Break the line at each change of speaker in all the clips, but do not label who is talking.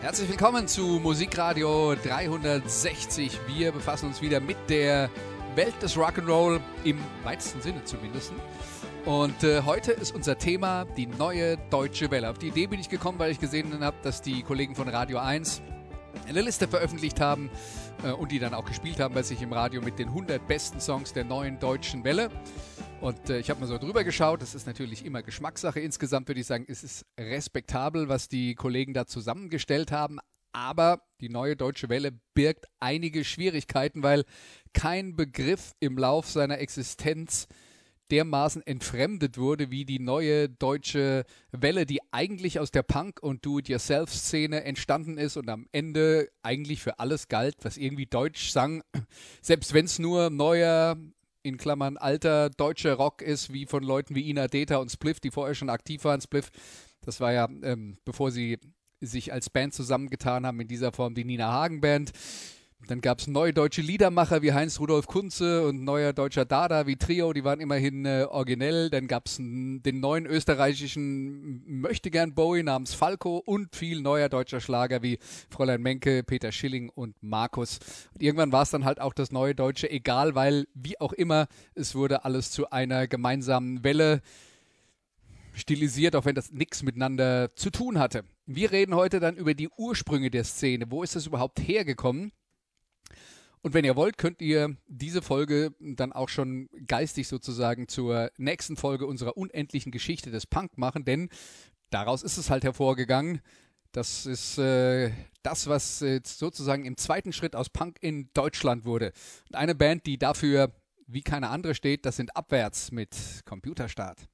Herzlich willkommen zu Musikradio 360. Wir befassen uns wieder mit der Welt des Rock'n'Roll, im weitesten Sinne zumindest. Und äh, heute ist unser Thema die neue deutsche Welle. Auf die Idee bin ich gekommen, weil ich gesehen habe, dass die Kollegen von Radio 1 eine Liste veröffentlicht haben äh, und die dann auch gespielt haben bei sich im Radio mit den 100 besten Songs der neuen deutschen Welle. Und äh, ich habe mal so drüber geschaut. Das ist natürlich immer Geschmackssache. Insgesamt würde ich sagen, es ist respektabel, was die Kollegen da zusammengestellt haben. Aber die neue Deutsche Welle birgt einige Schwierigkeiten, weil kein Begriff im Lauf seiner Existenz dermaßen entfremdet wurde wie die neue deutsche Welle, die eigentlich aus der Punk- und Do-it-yourself-Szene entstanden ist und am Ende eigentlich für alles galt, was irgendwie Deutsch sang. Selbst wenn es nur neuer, in Klammern alter deutscher Rock ist, wie von Leuten wie Ina Deta und Spliff, die vorher schon aktiv waren. Spliff, das war ja, ähm, bevor sie sich als Band zusammengetan haben, in dieser Form die Nina Hagen Band. Dann gab es neue deutsche Liedermacher wie Heinz Rudolf Kunze und neuer deutscher Dada wie Trio, die waren immerhin äh, originell. Dann gab es den neuen österreichischen Möchtegern Bowie namens Falco und viel neuer deutscher Schlager wie Fräulein Menke, Peter Schilling und Markus. Und irgendwann war es dann halt auch das neue Deutsche egal, weil wie auch immer, es wurde alles zu einer gemeinsamen Welle stilisiert, auch wenn das nichts miteinander zu tun hatte. Wir reden heute dann über die Ursprünge der Szene. Wo ist das überhaupt hergekommen? Und wenn ihr wollt, könnt ihr diese Folge dann auch schon geistig sozusagen zur nächsten Folge unserer unendlichen Geschichte des Punk machen, denn daraus ist es halt hervorgegangen. Das ist äh, das, was jetzt sozusagen im zweiten Schritt aus Punk in Deutschland wurde. Und eine Band, die dafür wie keine andere steht, das sind Abwärts mit Computerstart.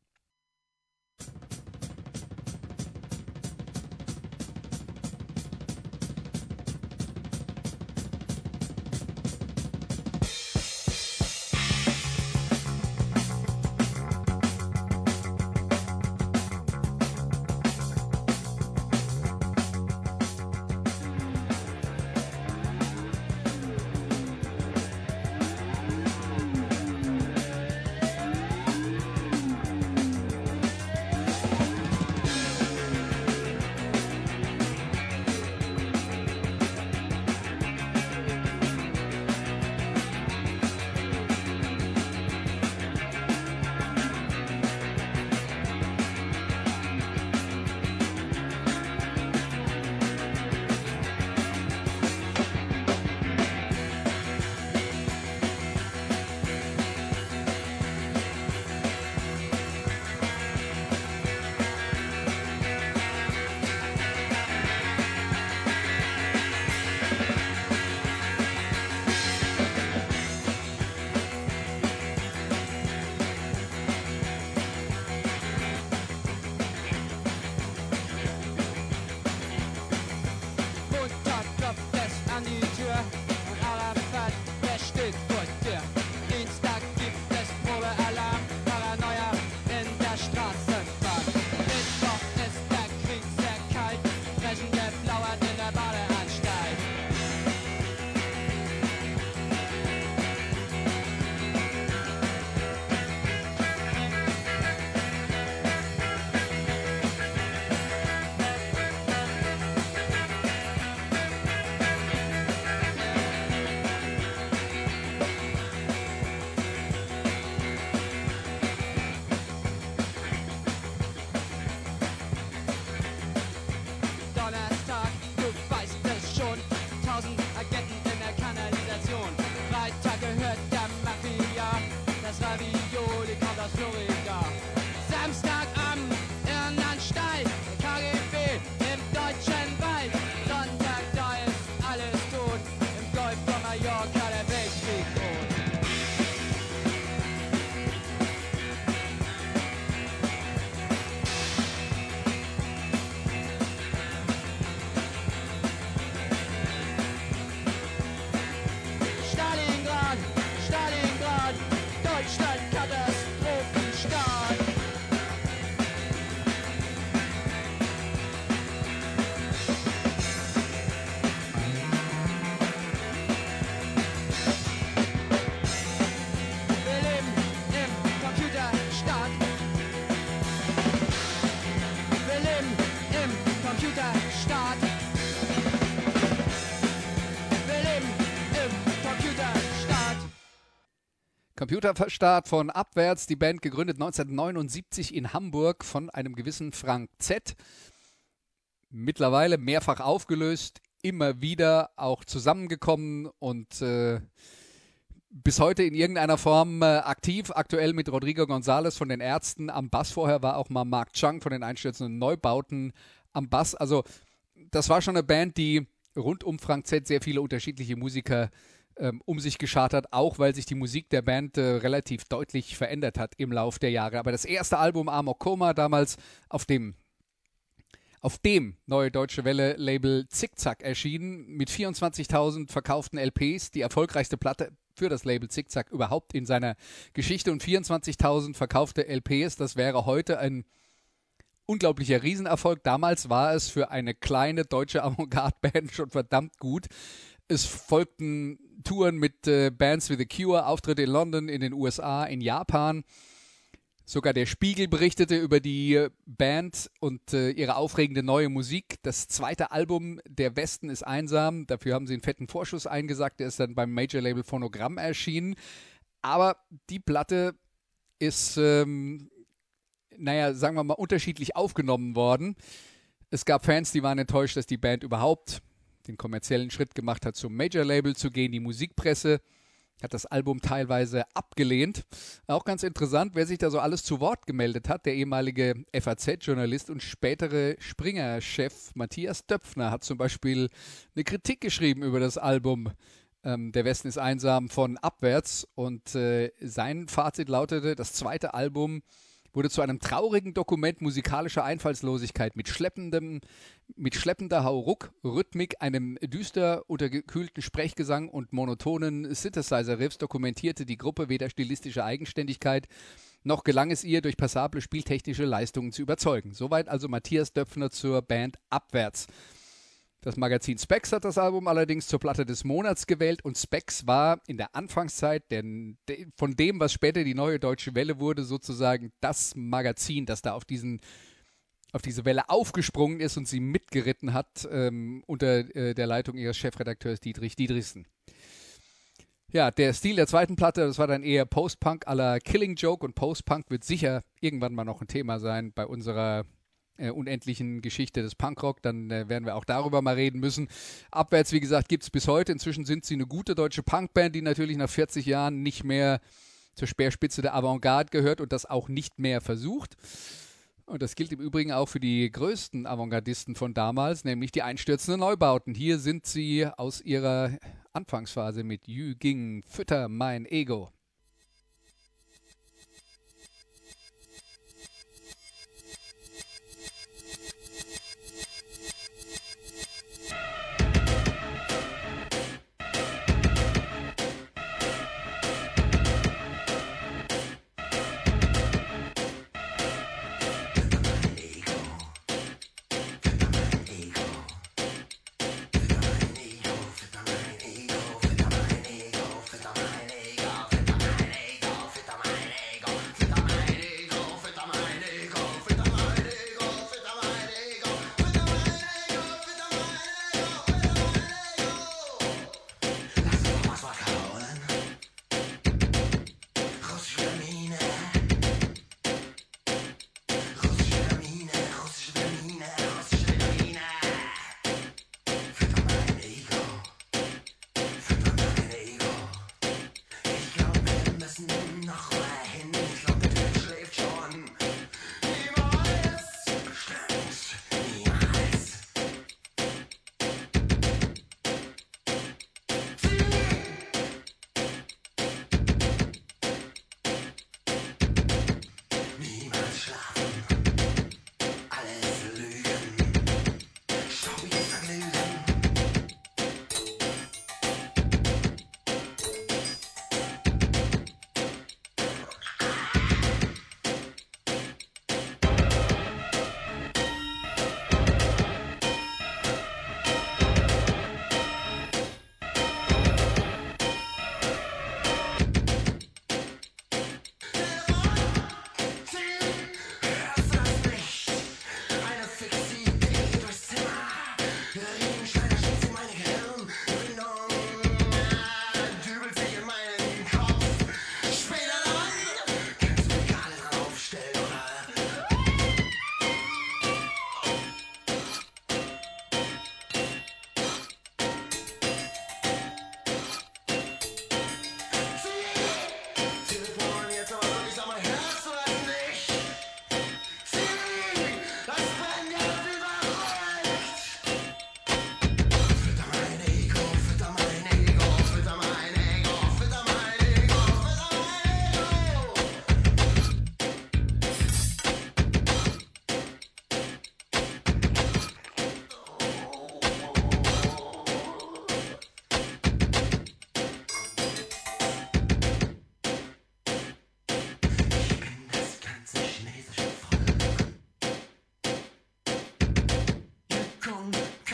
Computerstart von Abwärts, die Band gegründet 1979 in Hamburg von einem gewissen Frank Z. Mittlerweile mehrfach aufgelöst, immer wieder auch zusammengekommen und äh, bis heute in irgendeiner Form äh, aktiv. Aktuell mit Rodrigo González von den Ärzten am Bass. Vorher war auch mal Mark Chung von den einstürzenden Neubauten am Bass. Also das war schon eine Band, die rund um Frank Z sehr viele unterschiedliche Musiker ähm, um sich geschart hat, auch weil sich die Musik der Band äh, relativ deutlich verändert hat im Lauf der Jahre. Aber das erste Album Amok Koma damals auf dem auf dem Neue Deutsche Welle Label Zickzack erschienen, mit 24.000 verkauften LPs, die erfolgreichste Platte für das Label Zickzack überhaupt in seiner Geschichte und 24.000 verkaufte LPs, das wäre heute ein unglaublicher Riesenerfolg. Damals war es für eine kleine deutsche Avantgarde-Band schon verdammt gut. Es folgten Touren mit äh, Bands wie The Cure, Auftritte in London, in den USA, in Japan. Sogar der Spiegel berichtete über die Band und äh, ihre aufregende neue Musik. Das zweite Album, Der Westen ist einsam, dafür haben sie einen fetten Vorschuss eingesagt, der ist dann beim Major Label Phonogramm erschienen. Aber die Platte ist, ähm, naja, sagen wir mal, unterschiedlich aufgenommen worden. Es gab Fans, die waren enttäuscht, dass die Band überhaupt den kommerziellen Schritt gemacht hat, zum Major Label zu gehen. Die Musikpresse hat das Album teilweise abgelehnt. Auch ganz interessant, wer sich da so alles zu Wort gemeldet hat. Der ehemalige FAZ-Journalist und spätere Springer-Chef Matthias Döpfner hat zum Beispiel eine Kritik geschrieben über das Album. Ähm, der Westen ist einsam von Abwärts und äh, sein Fazit lautete, das zweite Album wurde zu einem traurigen Dokument musikalischer Einfallslosigkeit mit schleppendem, mit schleppender Hauruck-Rhythmik, einem düster untergekühlten Sprechgesang und monotonen Synthesizer-Riffs dokumentierte die Gruppe weder stilistische Eigenständigkeit noch gelang es ihr, durch passable spieltechnische Leistungen zu überzeugen. Soweit also Matthias Döpfner zur Band Abwärts. Das Magazin Specs hat das Album allerdings zur Platte des Monats gewählt und Specs war in der Anfangszeit der, der, von dem, was später die neue Deutsche Welle wurde, sozusagen das Magazin, das da auf diesen auf diese Welle aufgesprungen ist und sie mitgeritten hat ähm, unter äh, der Leitung ihres Chefredakteurs Dietrich Diedrichsen. Ja, der Stil der zweiten Platte, das war dann eher Post-Punk aller Killing Joke und Post-Punk wird sicher irgendwann mal noch ein Thema sein bei unserer äh, unendlichen Geschichte des Punkrock, dann äh, werden wir auch darüber mal reden müssen. Abwärts, wie gesagt, gibt es bis heute. Inzwischen sind sie eine gute deutsche Punkband, die natürlich nach 40 Jahren nicht mehr zur Speerspitze der Avantgarde gehört und das auch nicht mehr versucht. Und das gilt im Übrigen auch für die größten Avantgardisten von damals, nämlich die einstürzenden Neubauten. Hier sind sie aus ihrer Anfangsphase mit Yu Ging, Fütter mein Ego.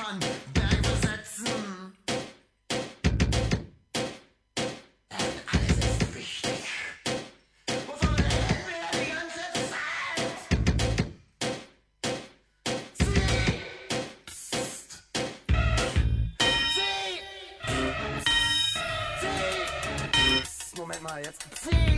kann Berge versetzen. Alles ist wichtig. Wovon reden wir die ganze Zeit? Sie. Psst. Sie. Moment mal, jetzt. Sie.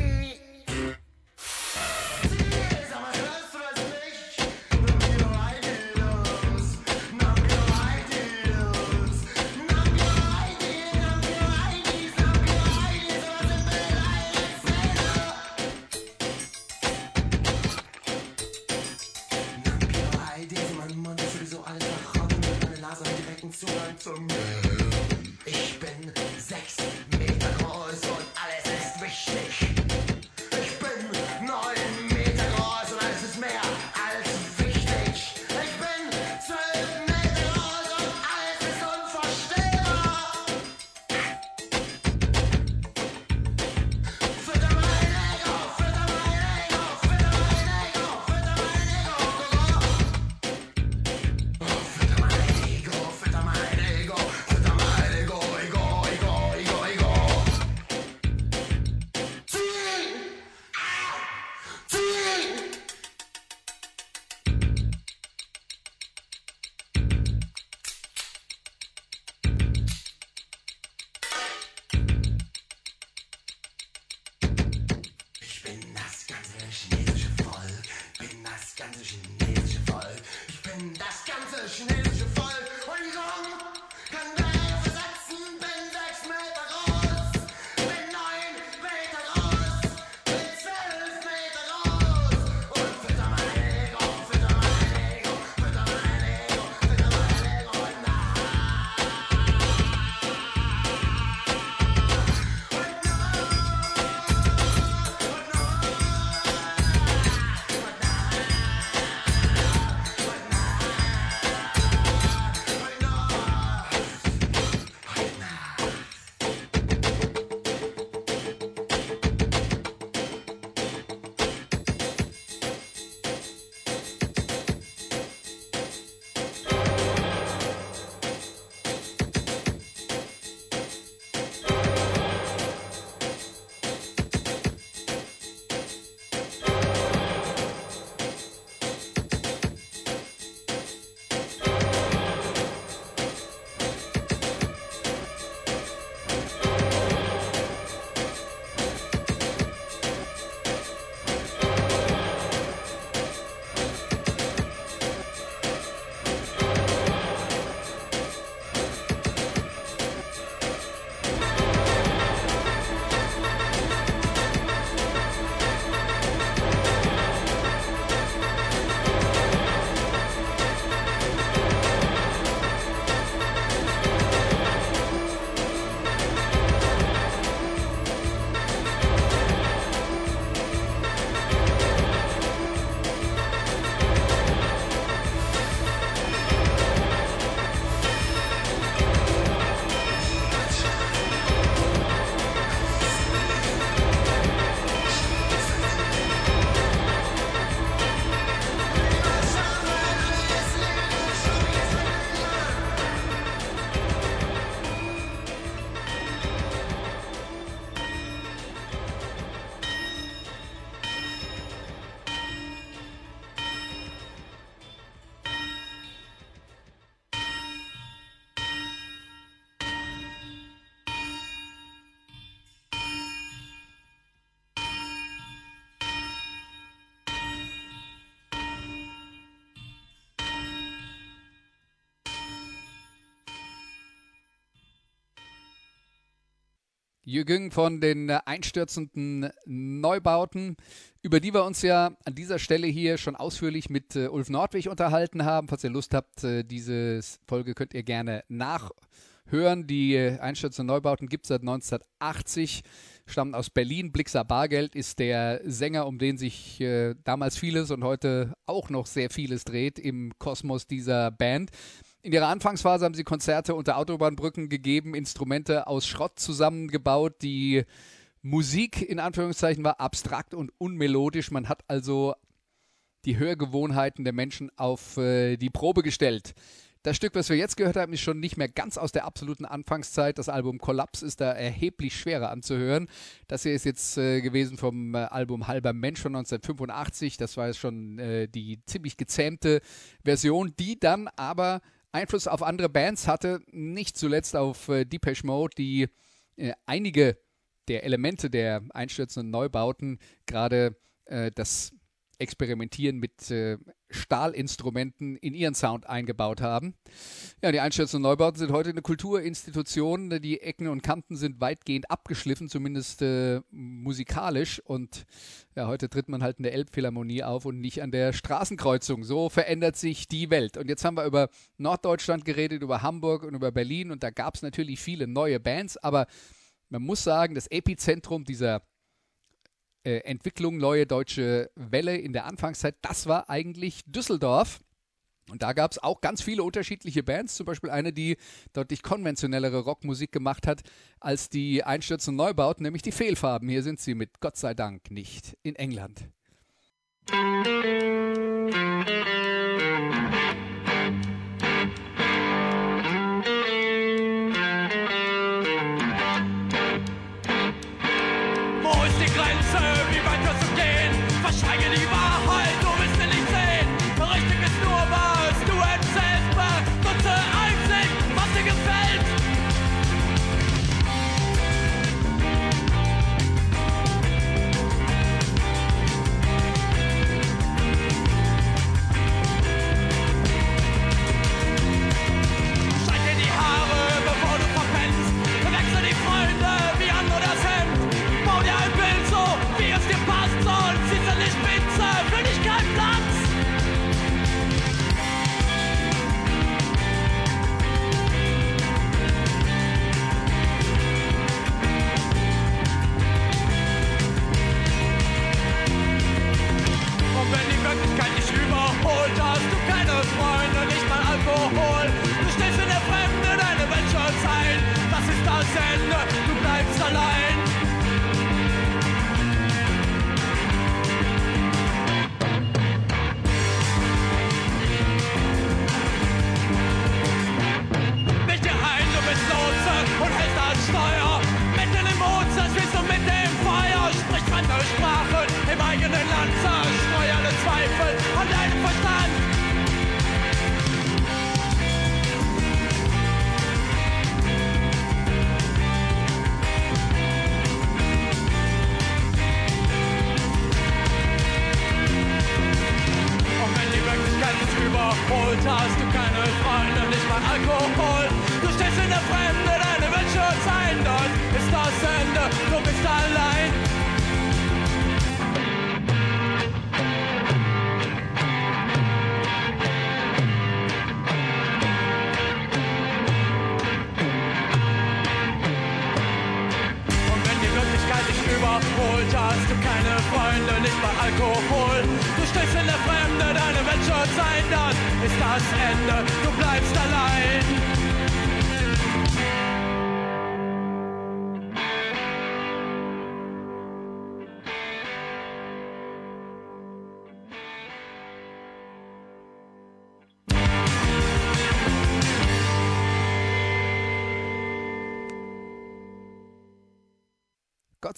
Jürgen von den äh, einstürzenden Neubauten, über die wir uns ja an dieser Stelle hier schon ausführlich mit äh, Ulf Nordwig unterhalten haben. Falls ihr Lust habt, äh, diese Folge könnt ihr gerne nachhören. Die äh, einstürzenden Neubauten gibt es seit 1980, stammen aus Berlin. Blixer Bargeld ist der Sänger, um den sich äh, damals vieles und heute auch noch sehr vieles dreht im Kosmos dieser Band. In ihrer Anfangsphase haben sie Konzerte unter Autobahnbrücken gegeben, Instrumente aus Schrott zusammengebaut. Die Musik in Anführungszeichen war abstrakt und unmelodisch. Man hat also die Hörgewohnheiten der Menschen auf äh, die Probe gestellt. Das Stück, was wir jetzt gehört haben, ist schon nicht mehr ganz aus der absoluten Anfangszeit. Das Album Kollaps ist da erheblich schwerer anzuhören. Das hier ist jetzt äh, gewesen vom äh, Album Halber Mensch von 1985. Das war jetzt schon äh, die ziemlich gezähmte Version, die dann aber Einfluss auf andere Bands hatte, nicht zuletzt auf äh, Depeche Mode, die äh, einige der Elemente der einstürzenden Neubauten gerade äh, das Experimentieren mit äh, Stahlinstrumenten in ihren Sound eingebaut haben. Ja, die einstürzenden Neubauten sind heute eine Kulturinstitution. Die Ecken und Kanten sind weitgehend abgeschliffen, zumindest äh, musikalisch. Und ja, heute tritt man halt in der Elbphilharmonie auf und nicht an der Straßenkreuzung. So verändert sich die Welt. Und jetzt haben wir über Norddeutschland geredet, über Hamburg und über Berlin. Und da gab es natürlich viele neue Bands, aber man muss sagen, das Epizentrum dieser äh, Entwicklung Neue Deutsche Welle in der Anfangszeit, das war eigentlich Düsseldorf. Und da gab es auch ganz viele unterschiedliche Bands, zum Beispiel eine, die deutlich konventionellere Rockmusik gemacht hat als die Einstürzenden Neubauten, nämlich die Fehlfarben. Hier sind sie mit Gott sei Dank nicht in England. Gott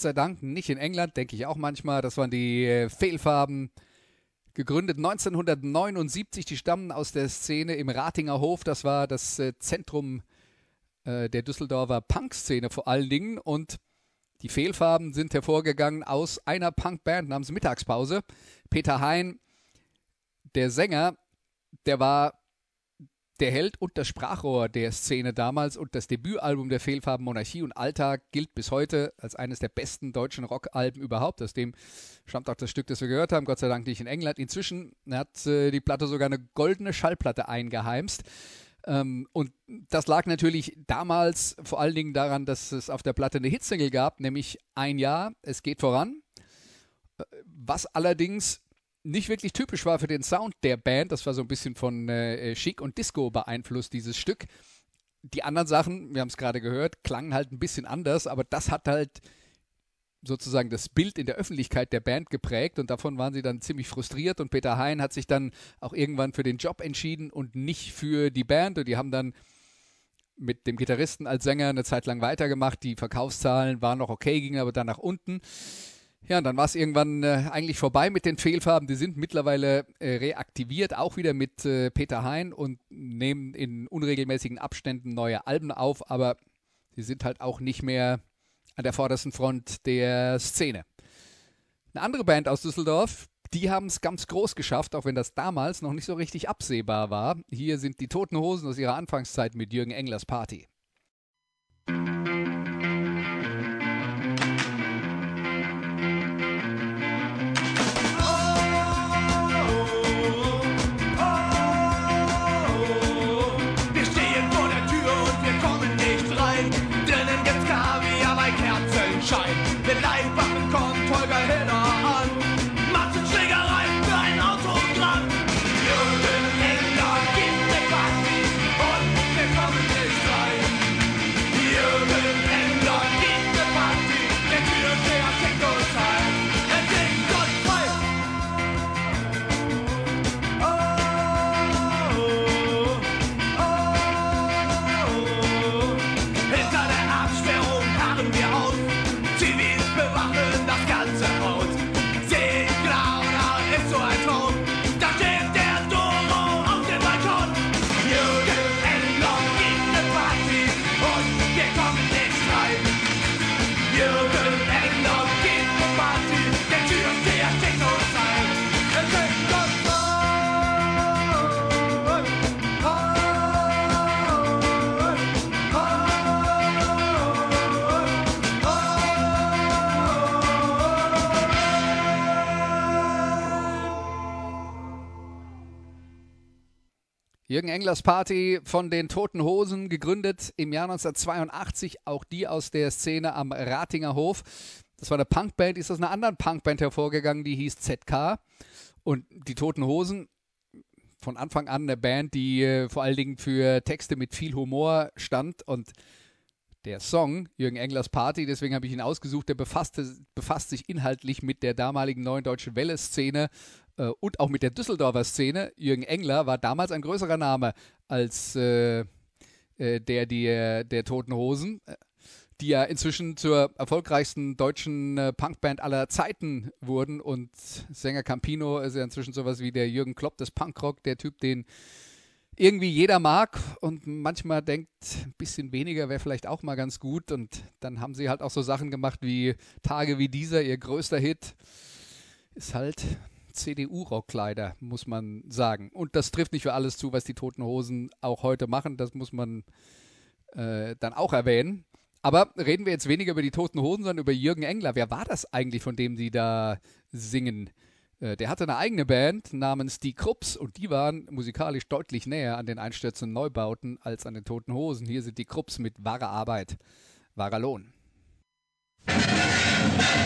sei Dank nicht in England, denke ich auch manchmal. Das waren die äh, Fehlfarben. Gegründet 1979, die stammen aus der Szene im Ratinger Hof. Das war das äh, Zentrum äh, der Düsseldorfer Punk-Szene vor allen Dingen. Und die Fehlfarben sind hervorgegangen aus einer Punkband namens Mittagspause. Peter Hein, der Sänger, der war der Held und das Sprachrohr der Szene damals und das Debütalbum der Fehlfarben Monarchie und Alltag gilt bis heute als eines der besten deutschen Rockalben überhaupt. Aus dem stammt auch das Stück, das wir gehört haben, Gott sei Dank nicht in England. Inzwischen hat äh, die Platte sogar eine goldene Schallplatte eingeheimst. Ähm, und das lag natürlich damals vor allen Dingen daran, dass es auf der Platte eine Hitsingle gab, nämlich Ein Jahr, es geht voran. Äh, was allerdings nicht wirklich typisch war für den Sound der Band. Das war so ein bisschen von äh, Chic und Disco beeinflusst, dieses Stück. Die anderen Sachen, wir haben es gerade gehört, klangen halt ein bisschen anders, aber das hat halt sozusagen das Bild in der Öffentlichkeit der Band geprägt und davon waren sie dann ziemlich frustriert und Peter Hein hat sich dann auch irgendwann für den Job entschieden und nicht für die Band und die haben dann mit dem Gitarristen als Sänger eine Zeit lang weitergemacht. Die Verkaufszahlen waren noch okay, gingen aber dann nach unten. Ja, und dann war es irgendwann äh, eigentlich vorbei mit den Fehlfarben. Die sind mittlerweile äh, reaktiviert, auch wieder mit äh, Peter Hein und nehmen in unregelmäßigen Abständen neue Alben auf, aber sie sind halt auch nicht mehr an der vordersten Front der Szene. Eine andere Band aus Düsseldorf, die haben es ganz groß geschafft, auch wenn das damals noch nicht so richtig absehbar war. Hier sind die Toten Hosen aus ihrer Anfangszeit mit Jürgen Englers Party.
Jürgen
Englers Party von den Toten Hosen, gegründet im Jahr 1982, auch die aus der Szene am Ratinger Hof. Das war eine Punkband, ist aus einer anderen Punkband hervorgegangen, die hieß ZK. Und die Toten Hosen, von Anfang an eine Band, die äh, vor allen Dingen für Texte mit viel Humor stand und der Song Jürgen Englers Party, deswegen habe ich ihn ausgesucht, der befasste, befasst sich inhaltlich mit der damaligen neuen deutschen Welle-Szene äh, und auch mit der Düsseldorfer Szene. Jürgen Engler war damals ein größerer Name als äh, äh, der, der der Toten Hosen, äh, die ja inzwischen zur erfolgreichsten deutschen äh, Punkband aller Zeiten wurden und Sänger Campino ist ja inzwischen sowas wie der Jürgen Klopp des Punkrock, der Typ, den irgendwie jeder mag und manchmal denkt, ein bisschen weniger wäre vielleicht auch mal ganz gut. Und dann haben sie halt auch so Sachen gemacht wie Tage wie dieser, ihr größter Hit, ist halt CDU-Rockkleider, muss man sagen. Und das trifft nicht für alles zu, was die Toten Hosen auch heute machen. Das muss man äh, dann auch erwähnen. Aber reden wir jetzt weniger über die Toten Hosen, sondern über Jürgen Engler. Wer war das eigentlich, von dem Sie da singen? Äh, der hatte eine eigene Band namens Die Krupps und die waren musikalisch deutlich näher an den einstürzenden Neubauten als an den Toten Hosen. Hier sind die Krupps mit wahrer Arbeit, wahrer Lohn. Musik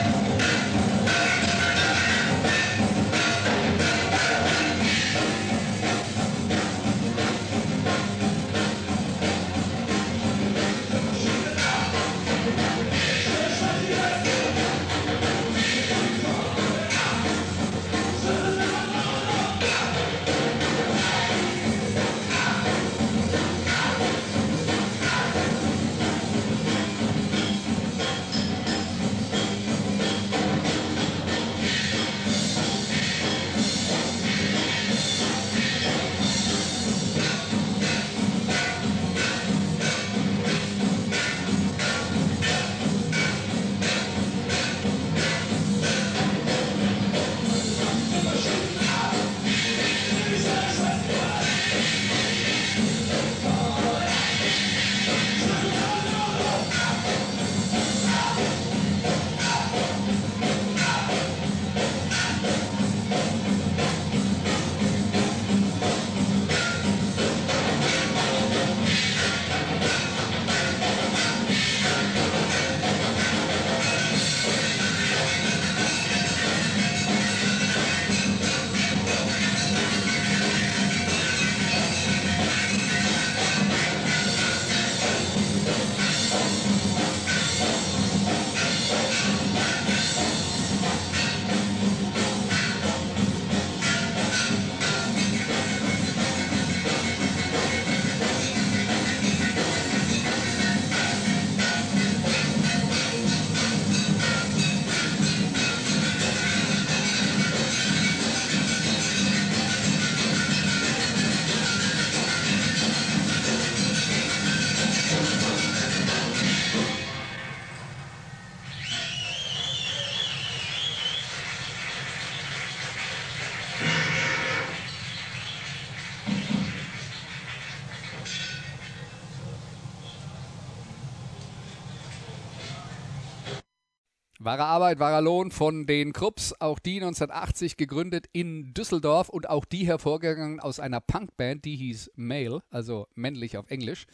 Wahre Arbeit, wahrer Lohn von den Krupps, auch die 1980 gegründet in Düsseldorf und auch die hervorgegangen aus einer Punkband, die hieß Male, also männlich auf Englisch.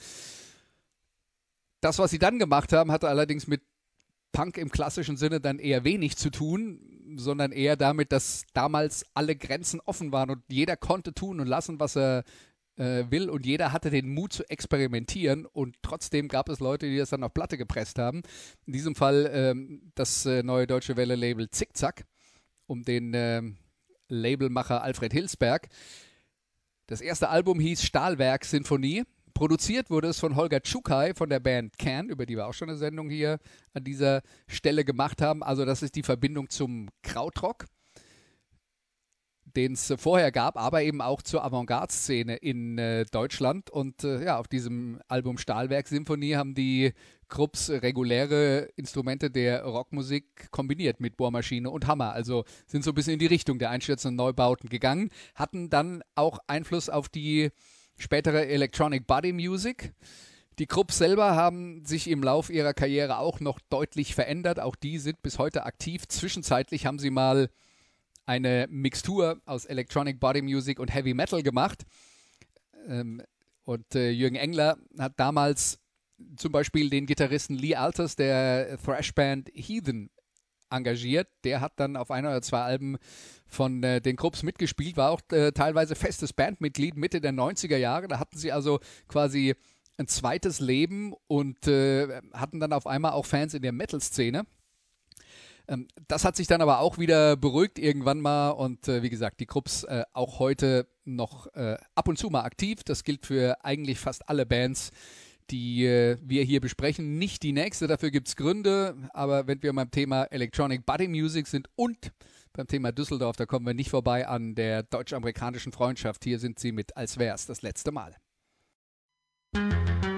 Das, was sie dann gemacht haben, hatte allerdings mit Punk im klassischen Sinne dann eher wenig zu tun, sondern eher damit, dass damals alle Grenzen offen waren und jeder konnte tun und lassen, was er äh, will und jeder hatte den Mut zu experimentieren und trotzdem gab es Leute, die das dann auf Platte gepresst haben. In diesem Fall ähm, das äh, neue deutsche Welle-Label Zickzack um den äh, Labelmacher Alfred Hilsberg. Das erste Album hieß Stahlwerk Sinfonie. Produziert wurde es von Holger Tschukai von der Band Can, über die wir auch schon eine Sendung hier an dieser Stelle gemacht haben. Also das ist die Verbindung zum Krautrock den es vorher gab, aber eben auch zur Avantgarde-Szene in äh, Deutschland. Und äh, ja, auf diesem Album Stahlwerk Symphonie haben die Krupps reguläre Instrumente der Rockmusik kombiniert mit Bohrmaschine und Hammer. Also sind so ein bisschen in die Richtung der einstürzenden Neubauten gegangen, hatten dann auch Einfluss auf die spätere Electronic Body Music. Die Krupps selber haben sich im Lauf ihrer Karriere auch noch deutlich verändert. Auch die sind bis heute aktiv. Zwischenzeitlich haben sie mal eine Mixtur aus Electronic Body Music und Heavy Metal gemacht. Ähm, und äh, Jürgen Engler hat damals zum Beispiel den Gitarristen Lee Alters der Thrash-Band Heathen engagiert. Der hat dann auf ein oder zwei Alben von äh, den Krupps mitgespielt, war auch äh, teilweise festes Bandmitglied Mitte der 90er Jahre. Da hatten sie also quasi ein zweites Leben und äh, hatten dann auf einmal auch Fans in der Metal-Szene. Ähm, das hat sich dann aber auch wieder beruhigt irgendwann mal und äh, wie gesagt, die Krupps äh, auch heute noch äh, ab und zu mal aktiv. Das gilt für eigentlich fast alle Bands, die äh, wir hier besprechen. Nicht die nächste, dafür gibt es Gründe, aber wenn wir beim Thema Electronic Body Music sind und beim Thema Düsseldorf, da kommen wir nicht vorbei an der deutsch-amerikanischen Freundschaft. Hier sind sie mit Als wär's das letzte Mal.
Liebling.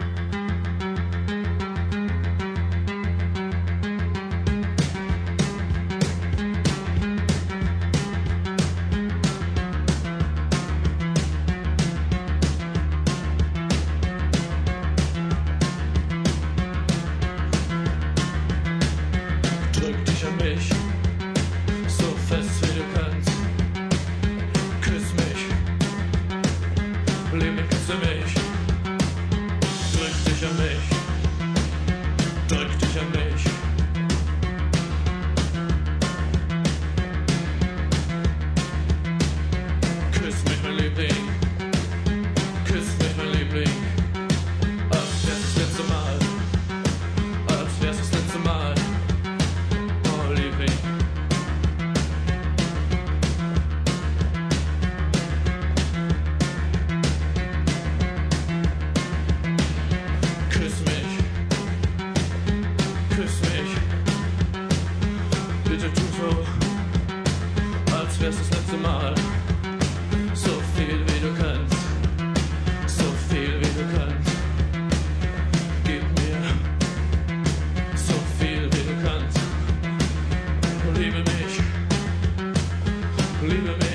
Leave
it.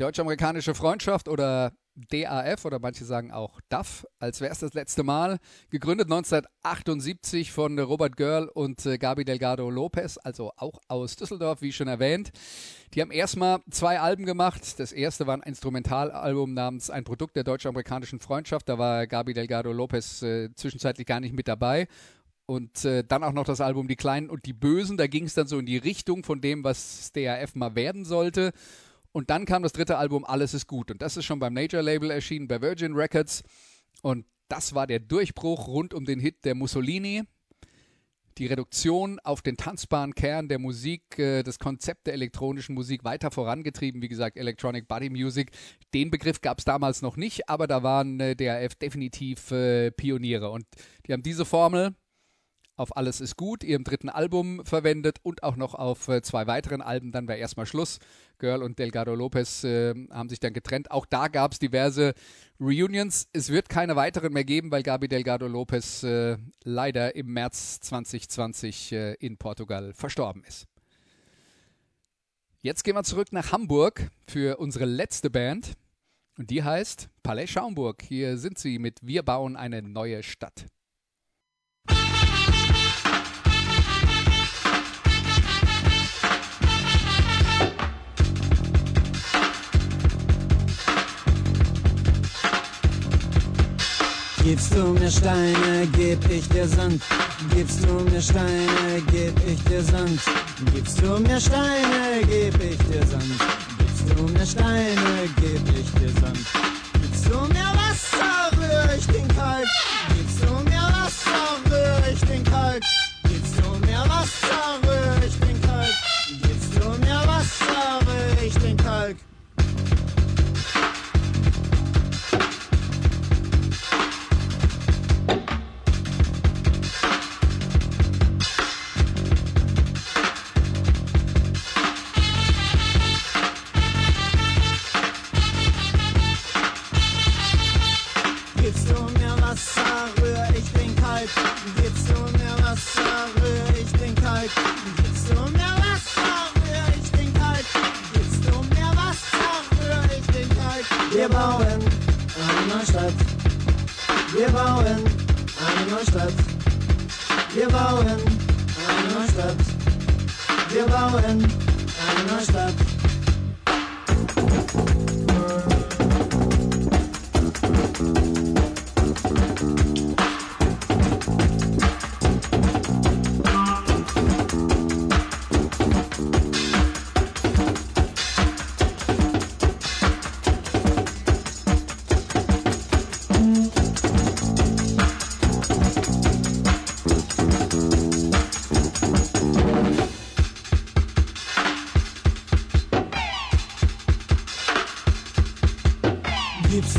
Deutsch-amerikanische Freundschaft oder DAF oder manche sagen auch DAF, als wäre es das letzte Mal. Gegründet 1978 von Robert Görl und äh, Gabi Delgado Lopez, also auch aus Düsseldorf, wie schon erwähnt. Die haben erstmal zwei Alben gemacht. Das erste war ein Instrumentalalbum namens Ein Produkt der deutsch-amerikanischen Freundschaft. Da war Gabi Delgado Lopez äh, zwischenzeitlich gar nicht mit dabei. Und äh, dann auch noch das Album Die Kleinen und die Bösen. Da ging es dann so in die Richtung von dem, was DAF mal werden sollte. Und dann kam das dritte Album Alles ist gut. Und das ist schon beim Major Label erschienen, bei Virgin Records. Und das war der Durchbruch rund um den Hit der Mussolini. Die Reduktion auf den tanzbaren Kern der Musik, äh, das Konzept der elektronischen Musik weiter vorangetrieben. Wie gesagt, Electronic Body Music. Den Begriff gab es damals noch nicht, aber da waren äh, DAF definitiv äh, Pioniere. Und die haben diese Formel auf Alles ist gut, ihrem dritten Album verwendet und auch noch auf äh, zwei weiteren Alben. Dann war erstmal Schluss. Girl und Delgado Lopez äh, haben sich dann getrennt. Auch da gab es diverse Reunions. Es wird keine weiteren mehr geben, weil Gabi Delgado Lopez äh, leider im März 2020 äh, in Portugal verstorben ist. Jetzt gehen wir zurück nach Hamburg für unsere letzte Band. Und die heißt Palais Schaumburg. Hier sind sie mit Wir bauen eine neue Stadt.
Gibst du mir Steine, geb ich dir Sand. Gibst du mir Steine, geb ich dir Sand. Gibst du mir Steine, geb ich dir Sand. Gibst du mir Steine, geb ich dir Sand. Gibst du mir Wasser, rühr ich den Kalk.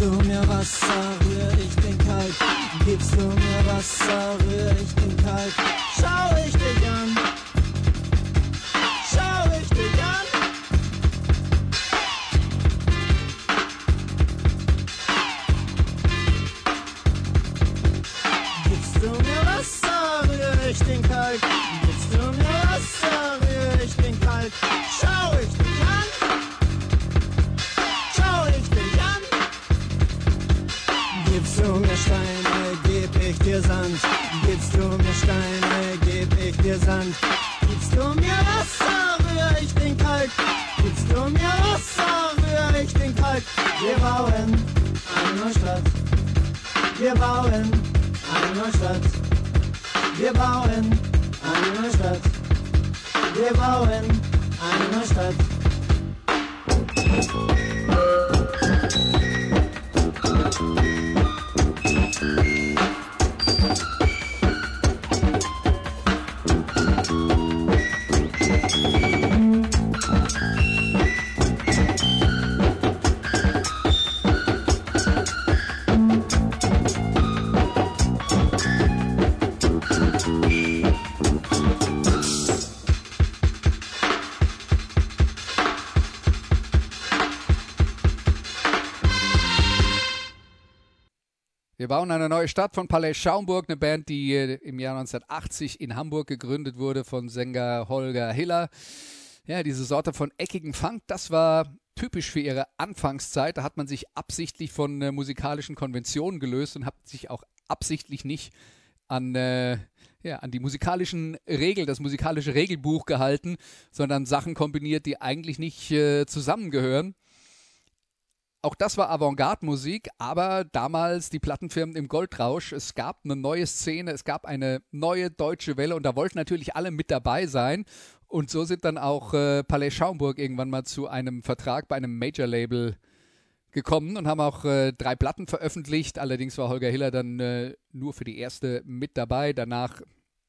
Du mir Wasser, rühr ich den Kalk. Gibst du mir Wasser, rühr ich den Kalk. Schau ich dich an. Bauen eine neue Stadt
von Palais Schaumburg, eine Band, die äh, im Jahr 1980 in Hamburg gegründet wurde von Sänger Holger Hiller. Ja, diese Sorte von eckigen Funk, das war typisch für ihre Anfangszeit. Da hat man sich absichtlich von äh, musikalischen Konventionen gelöst und hat sich auch absichtlich nicht an, äh, ja, an die musikalischen Regeln, das musikalische Regelbuch gehalten, sondern Sachen kombiniert, die eigentlich nicht äh, zusammengehören. Auch das war Avantgarde-Musik, aber damals die Plattenfirmen im Goldrausch. Es gab eine neue Szene, es gab eine neue deutsche Welle und da wollten natürlich alle mit dabei sein. Und so sind dann auch äh, Palais Schaumburg irgendwann mal zu einem Vertrag bei einem Major-Label gekommen und haben auch äh, drei Platten veröffentlicht. Allerdings war Holger Hiller dann äh, nur für die erste mit dabei. Danach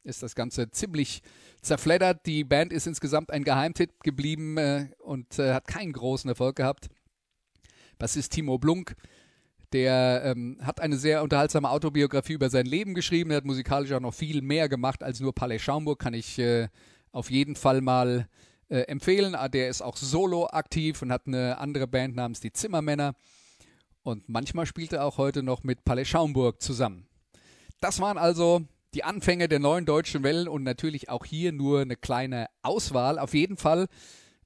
ist das Ganze ziemlich zerfleddert. Die Band ist insgesamt ein Geheimtipp geblieben äh, und äh, hat keinen großen Erfolg gehabt. Bassist Timo Blunk, der ähm, hat eine sehr unterhaltsame Autobiografie über sein Leben geschrieben. Er hat musikalisch auch noch viel mehr gemacht als nur Palais Schaumburg. Kann ich äh, auf jeden Fall mal äh, empfehlen. Der ist auch solo aktiv und hat eine andere Band namens die Zimmermänner. Und manchmal spielt er auch heute noch mit Palais Schaumburg zusammen. Das waren also die Anfänge der neuen deutschen Wellen und natürlich auch hier nur eine kleine Auswahl. Auf jeden Fall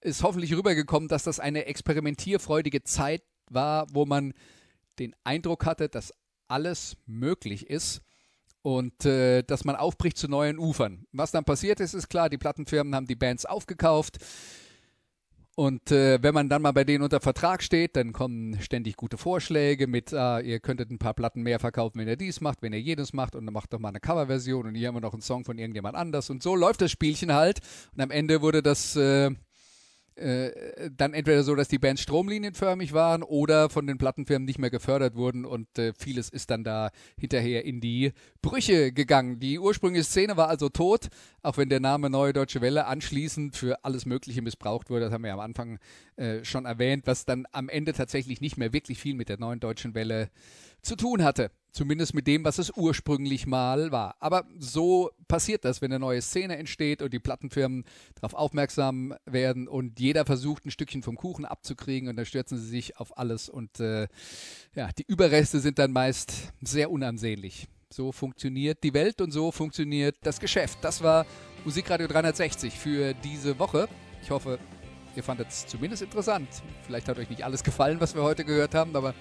ist hoffentlich rübergekommen, dass das eine experimentierfreudige Zeit war, wo man den Eindruck hatte, dass alles möglich ist und äh, dass man aufbricht zu neuen Ufern. Was dann passiert ist, ist klar, die Plattenfirmen haben die Bands aufgekauft. Und äh, wenn man dann mal bei denen unter Vertrag steht, dann kommen ständig gute Vorschläge mit, ah, ihr könntet ein paar Platten mehr verkaufen, wenn ihr dies macht, wenn ihr jedes macht und dann macht doch mal eine Coverversion und hier haben wir noch einen Song von irgendjemand anders. Und so läuft das Spielchen halt. Und am Ende wurde das äh, äh, dann entweder so, dass die Bands stromlinienförmig waren oder von den Plattenfirmen nicht mehr gefördert wurden und äh, vieles ist dann da hinterher in die Brüche gegangen. Die ursprüngliche Szene war also tot, auch wenn der Name Neue Deutsche Welle anschließend für alles Mögliche missbraucht wurde. Das haben wir ja am Anfang äh, schon erwähnt, was dann am Ende tatsächlich nicht mehr wirklich viel mit der Neuen Deutschen Welle zu tun hatte. Zumindest mit dem, was es ursprünglich mal war. Aber so passiert das, wenn eine neue Szene entsteht und die Plattenfirmen darauf aufmerksam werden und jeder versucht, ein Stückchen vom Kuchen abzukriegen und dann stürzen sie sich auf alles und äh, ja, die Überreste sind dann meist sehr unansehnlich. So funktioniert die Welt und so funktioniert das Geschäft. Das war Musikradio 360 für diese Woche. Ich hoffe, ihr fandet es zumindest interessant. Vielleicht hat euch nicht alles gefallen, was wir heute gehört haben, aber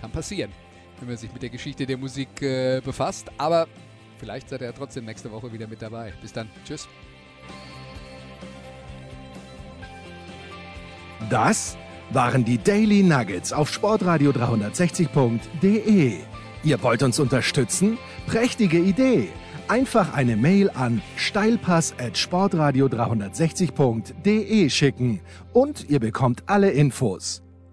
kann passieren wenn man sich mit der Geschichte der Musik äh, befasst. Aber vielleicht seid ihr ja trotzdem nächste Woche wieder mit dabei. Bis dann. Tschüss.
Das waren die Daily Nuggets auf sportradio 360.de. Ihr wollt uns unterstützen? Prächtige Idee! Einfach eine Mail an steilpass at sportradio 360.de schicken und ihr bekommt alle Infos.